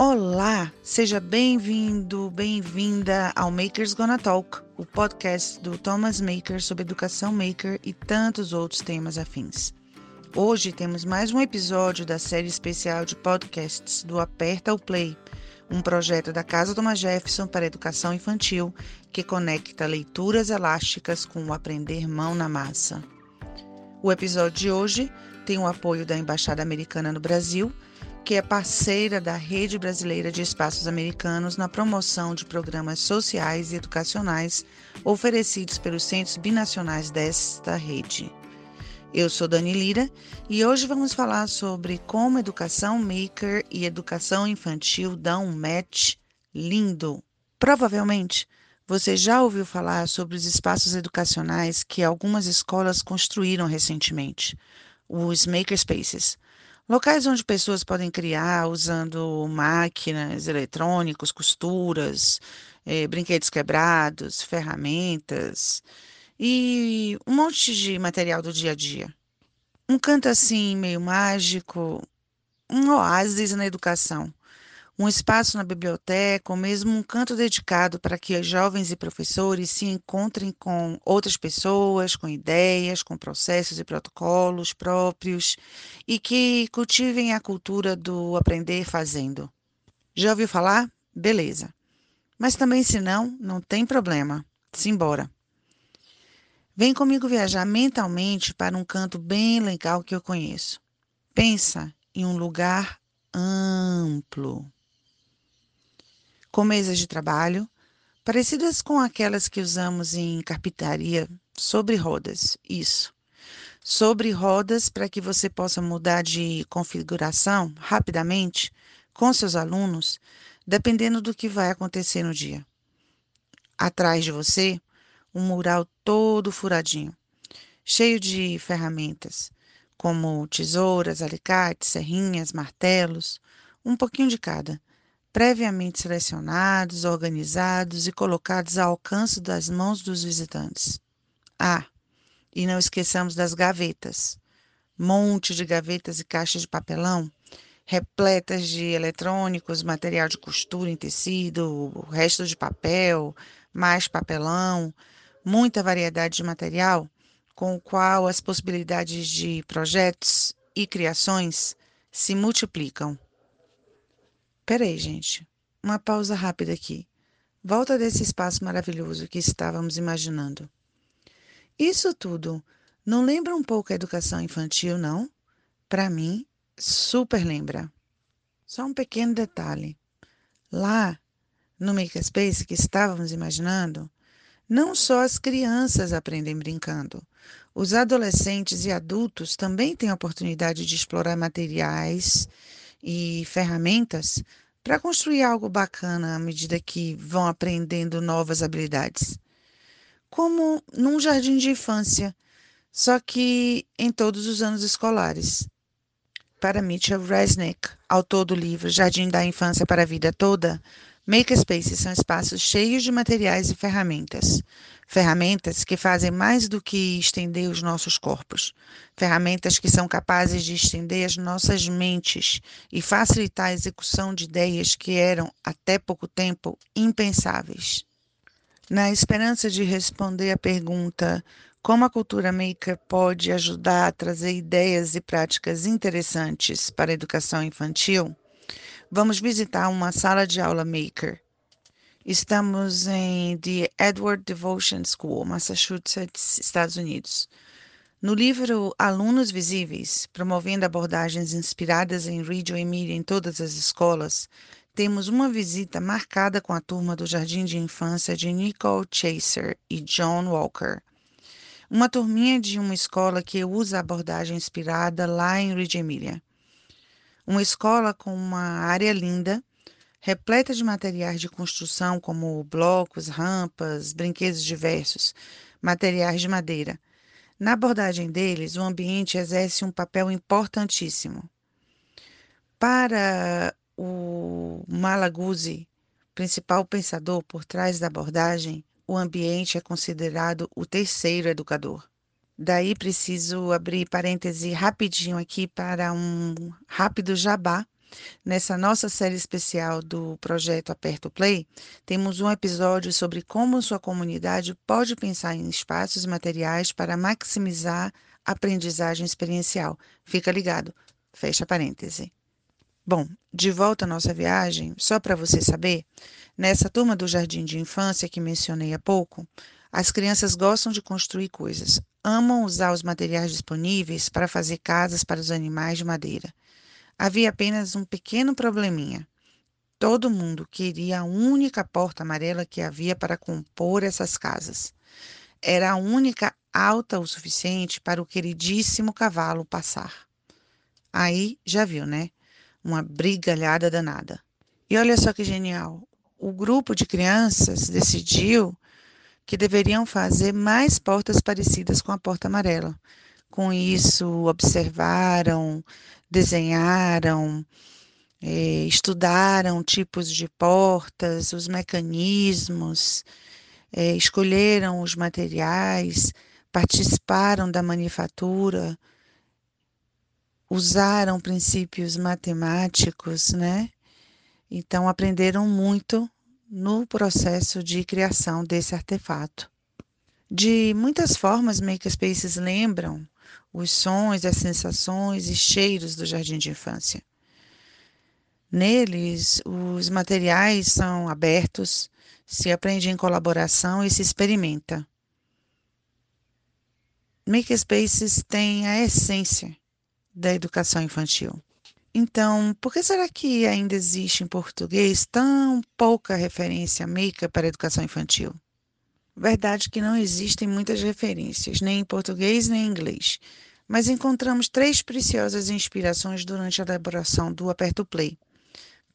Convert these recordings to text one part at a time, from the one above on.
Olá, seja bem-vindo, bem-vinda ao Makers Gonna Talk, o podcast do Thomas Maker sobre educação maker e tantos outros temas afins. Hoje temos mais um episódio da série especial de podcasts do Aperta o Play, um projeto da Casa Thomas Jefferson para educação infantil que conecta leituras elásticas com o aprender mão na massa. O episódio de hoje tem o apoio da Embaixada Americana no Brasil que é parceira da Rede Brasileira de Espaços Americanos na promoção de programas sociais e educacionais oferecidos pelos centros binacionais desta rede. Eu sou Dani Lira e hoje vamos falar sobre como educação maker e educação infantil dão um match lindo. Provavelmente você já ouviu falar sobre os espaços educacionais que algumas escolas construíram recentemente, os makerspaces Locais onde pessoas podem criar usando máquinas, eletrônicos, costuras, eh, brinquedos quebrados, ferramentas e um monte de material do dia a dia. Um canto assim meio mágico, um oásis na educação um espaço na biblioteca, ou mesmo um canto dedicado para que jovens e professores se encontrem com outras pessoas, com ideias, com processos e protocolos próprios e que cultivem a cultura do aprender fazendo. Já ouviu falar? Beleza. Mas também, se não, não tem problema. Simbora. Vem comigo viajar mentalmente para um canto bem legal que eu conheço. Pensa em um lugar amplo com mesas de trabalho, parecidas com aquelas que usamos em carpintaria, sobre rodas. Isso. Sobre rodas para que você possa mudar de configuração rapidamente com seus alunos, dependendo do que vai acontecer no dia. Atrás de você, um mural todo furadinho, cheio de ferramentas, como tesouras, alicates, serrinhas, martelos, um pouquinho de cada previamente selecionados, organizados e colocados ao alcance das mãos dos visitantes. Ah, e não esqueçamos das gavetas. Monte de gavetas e caixas de papelão, repletas de eletrônicos, material de costura em tecido, resto de papel, mais papelão, muita variedade de material com o qual as possibilidades de projetos e criações se multiplicam. Peraí, gente. Uma pausa rápida aqui. Volta desse espaço maravilhoso que estávamos imaginando. Isso tudo não lembra um pouco a educação infantil, não? Para mim, super lembra. Só um pequeno detalhe. Lá, no Makerspace que estávamos imaginando, não só as crianças aprendem brincando. Os adolescentes e adultos também têm a oportunidade de explorar materiais e ferramentas para construir algo bacana à medida que vão aprendendo novas habilidades. Como num jardim de infância, só que em todos os anos escolares. Para Mitchell Resnick, autor do livro Jardim da Infância para a Vida Toda, Makerspaces são espaços cheios de materiais e ferramentas. Ferramentas que fazem mais do que estender os nossos corpos. Ferramentas que são capazes de estender as nossas mentes e facilitar a execução de ideias que eram, até pouco tempo, impensáveis. Na esperança de responder à pergunta como a cultura maker pode ajudar a trazer ideias e práticas interessantes para a educação infantil, vamos visitar uma sala de aula maker. Estamos em The Edward Devotion School, Massachusetts, Estados Unidos. No livro Alunos Visíveis, promovendo abordagens inspiradas em Radio e mídia em todas as escolas, temos uma visita marcada com a turma do Jardim de Infância de Nicole Chaser e John Walker. Uma turminha de uma escola que usa abordagem inspirada lá em Reggio Emilia. Uma escola com uma área linda, repleta de materiais de construção como blocos, rampas, brinquedos diversos, materiais de madeira. Na abordagem deles, o ambiente exerce um papel importantíssimo. Para o Malaguzzi, principal pensador por trás da abordagem, o ambiente é considerado o terceiro educador. Daí preciso abrir parêntese rapidinho aqui para um rápido jabá Nessa nossa série especial do projeto Aperto Play, temos um episódio sobre como sua comunidade pode pensar em espaços materiais para maximizar a aprendizagem experiencial. Fica ligado. Fecha parêntese. Bom, de volta à nossa viagem, só para você saber, nessa turma do jardim de infância que mencionei há pouco, as crianças gostam de construir coisas, amam usar os materiais disponíveis para fazer casas para os animais de madeira. Havia apenas um pequeno probleminha. Todo mundo queria a única porta amarela que havia para compor essas casas. Era a única alta o suficiente para o queridíssimo cavalo passar. Aí já viu, né? Uma brigalhada danada. E olha só que genial. O grupo de crianças decidiu que deveriam fazer mais portas parecidas com a porta amarela. Com isso, observaram, desenharam, é, estudaram tipos de portas, os mecanismos, é, escolheram os materiais, participaram da manufatura, usaram princípios matemáticos, né? Então aprenderam muito no processo de criação desse artefato. De muitas formas, makerspaces lembram os sons, as sensações e cheiros do jardim de infância. Neles, os materiais são abertos, se aprende em colaboração e se experimenta. Makerspaces têm a essência da educação infantil. Então, por que será que ainda existe em português tão pouca referência a maker para a educação infantil? Verdade que não existem muitas referências, nem em português nem em inglês, mas encontramos três preciosas inspirações durante a elaboração do Aperto Play.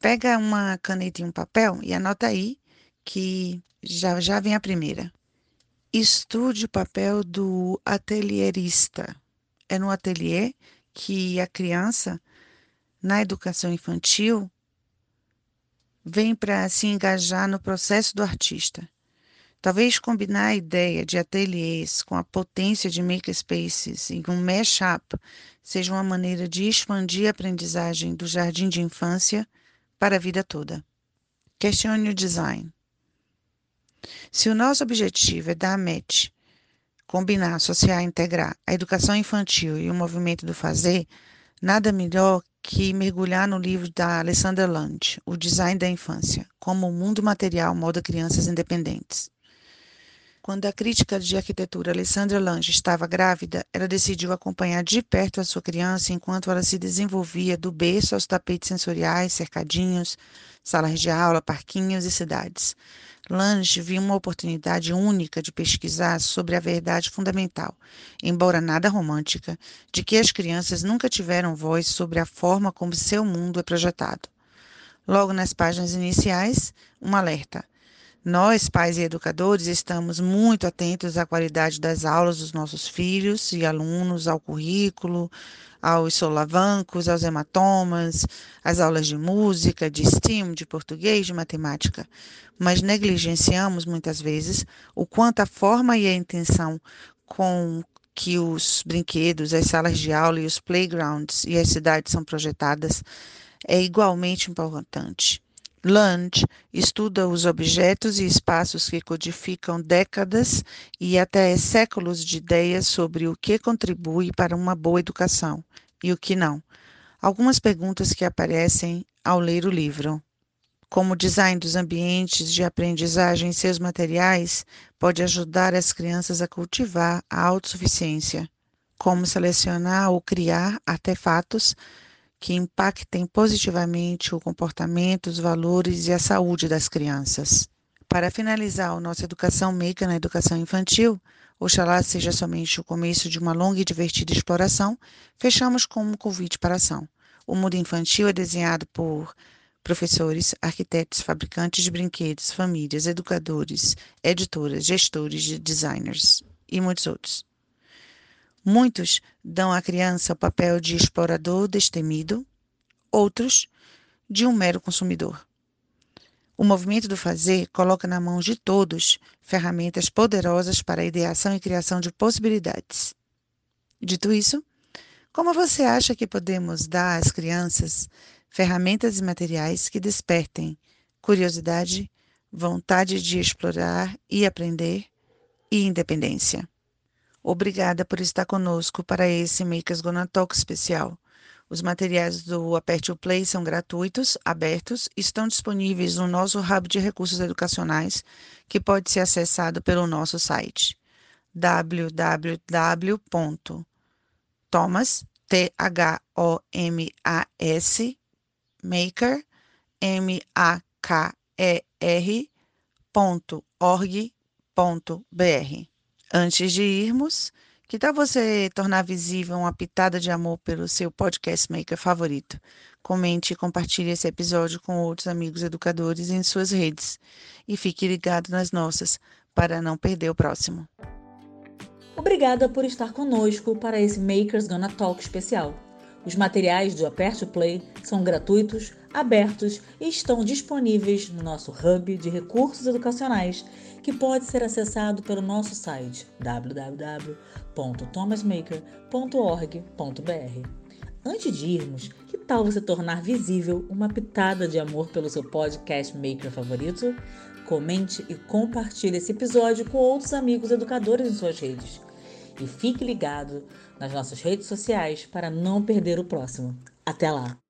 Pega uma caneta e um papel e anota aí que já, já vem a primeira. Estude o papel do atelierista. É no ateliê que a criança, na educação infantil, vem para se engajar no processo do artista. Talvez combinar a ideia de ateliês com a potência de makerspaces em um mashup seja uma maneira de expandir a aprendizagem do jardim de infância para a vida toda. Questione o design. Se o nosso objetivo é dar match, combinar, associar, integrar a educação infantil e o movimento do fazer, nada melhor que mergulhar no livro da Alessandra Land, O Design da Infância, como o mundo material molda crianças independentes. Quando a crítica de arquitetura Alessandra Lange estava grávida, ela decidiu acompanhar de perto a sua criança enquanto ela se desenvolvia do berço aos tapetes sensoriais, cercadinhos, salas de aula, parquinhos e cidades. Lange viu uma oportunidade única de pesquisar sobre a verdade fundamental, embora nada romântica, de que as crianças nunca tiveram voz sobre a forma como seu mundo é projetado. Logo nas páginas iniciais, um alerta. Nós, pais e educadores, estamos muito atentos à qualidade das aulas dos nossos filhos e alunos, ao currículo, aos solavancos, aos hematomas, às aulas de música, de STEAM, de português, de matemática, mas negligenciamos muitas vezes o quanto a forma e a intenção com que os brinquedos, as salas de aula e os playgrounds e as cidades são projetadas é igualmente importante. Lunch estuda os objetos e espaços que codificam décadas e até séculos de ideias sobre o que contribui para uma boa educação e o que não. Algumas perguntas que aparecem ao ler o livro. Como o design dos ambientes de aprendizagem e seus materiais pode ajudar as crianças a cultivar a autossuficiência. Como selecionar ou criar artefatos que impactem positivamente o comportamento, os valores e a saúde das crianças. Para finalizar a nossa educação maker na educação infantil, oxalá seja somente o começo de uma longa e divertida exploração, fechamos com um convite para a ação. O mundo infantil é desenhado por professores, arquitetos, fabricantes de brinquedos, famílias, educadores, editoras, gestores, designers e muitos outros. Muitos dão à criança o papel de explorador destemido, outros de um mero consumidor. O movimento do fazer coloca na mão de todos ferramentas poderosas para a ideação e criação de possibilidades. Dito isso, como você acha que podemos dar às crianças ferramentas e materiais que despertem curiosidade, vontade de explorar e aprender e independência. Obrigada por estar conosco para esse Makers Gonna Talk especial. Os materiais do Aperte o Play são gratuitos, abertos e estão disponíveis no nosso hub de recursos educacionais, que pode ser acessado pelo nosso site www.thomas, T-H-O-M-A-S, maker, M-A-K-E-R, .org.br. Antes de irmos, que tal você tornar visível uma pitada de amor pelo seu podcast maker favorito? Comente e compartilhe esse episódio com outros amigos educadores em suas redes. E fique ligado nas nossas para não perder o próximo. Obrigada por estar conosco para esse Makers Gonna Talk especial. Os materiais do Aperte Play são gratuitos, abertos e estão disponíveis no nosso hub de recursos educacionais que pode ser acessado pelo nosso site www.thomasmaker.org.br. Antes de irmos, que tal você tornar visível uma pitada de amor pelo seu podcast maker favorito? Comente e compartilhe esse episódio com outros amigos educadores em suas redes. E fique ligado nas nossas redes sociais para não perder o próximo. Até lá!